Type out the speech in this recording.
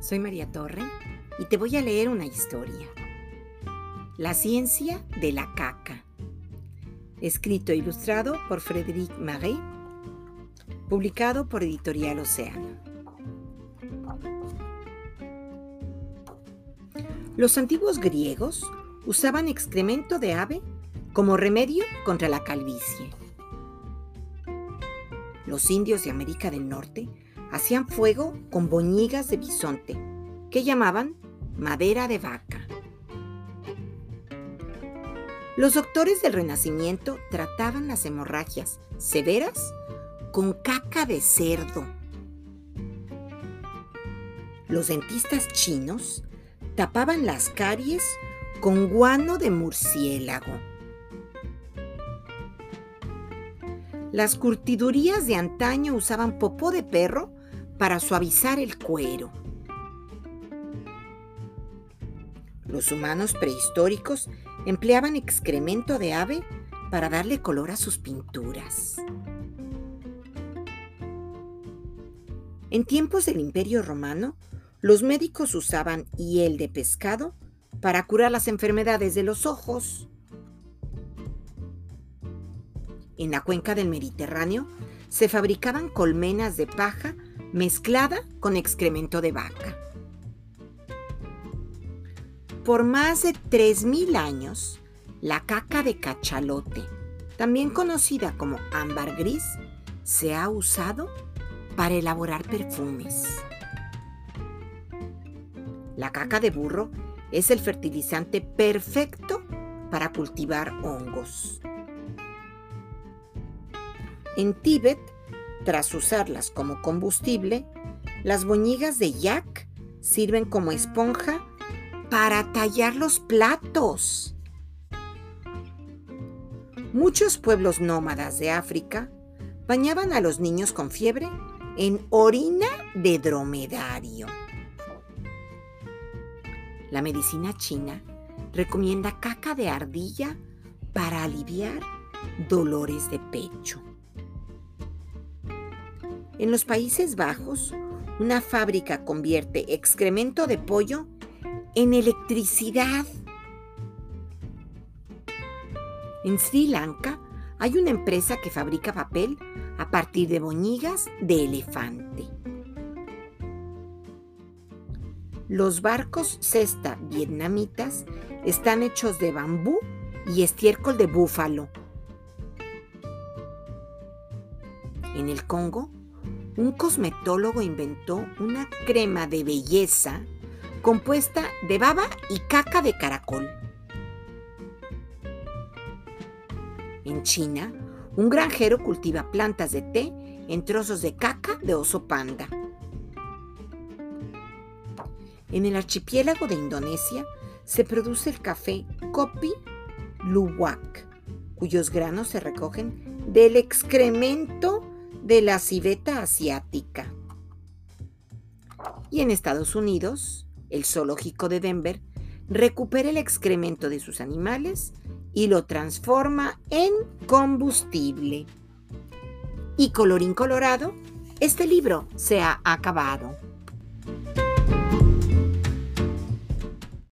soy María Torre y te voy a leer una historia. La ciencia de la caca. Escrito e ilustrado por Frédéric Marais, publicado por Editorial Océano. Los antiguos griegos usaban excremento de ave como remedio contra la calvicie. Los indios de América del Norte hacían fuego con boñigas de bisonte, que llamaban madera de vaca. Los doctores del Renacimiento trataban las hemorragias severas con caca de cerdo. Los dentistas chinos tapaban las caries con guano de murciélago. Las curtidurías de antaño usaban popó de perro para suavizar el cuero. Los humanos prehistóricos empleaban excremento de ave para darle color a sus pinturas. En tiempos del Imperio Romano, los médicos usaban hiel de pescado para curar las enfermedades de los ojos. En la cuenca del Mediterráneo se fabricaban colmenas de paja mezclada con excremento de vaca. Por más de 3.000 años, la caca de cachalote, también conocida como ámbar gris, se ha usado para elaborar perfumes. La caca de burro es el fertilizante perfecto para cultivar hongos. En Tíbet tras usarlas como combustible, las boñigas de yak sirven como esponja para tallar los platos. Muchos pueblos nómadas de África bañaban a los niños con fiebre en orina de dromedario. La medicina china recomienda caca de ardilla para aliviar dolores de pecho. En los Países Bajos, una fábrica convierte excremento de pollo en electricidad. En Sri Lanka hay una empresa que fabrica papel a partir de boñigas de elefante. Los barcos cesta vietnamitas están hechos de bambú y estiércol de búfalo. En el Congo, un cosmetólogo inventó una crema de belleza compuesta de baba y caca de caracol. En China, un granjero cultiva plantas de té en trozos de caca de oso panda. En el archipiélago de Indonesia se produce el café Kopi Luwak, cuyos granos se recogen del excremento de la civeta asiática. Y en Estados Unidos, el zoológico de Denver recupera el excremento de sus animales y lo transforma en combustible. Y colorín colorado, este libro se ha acabado.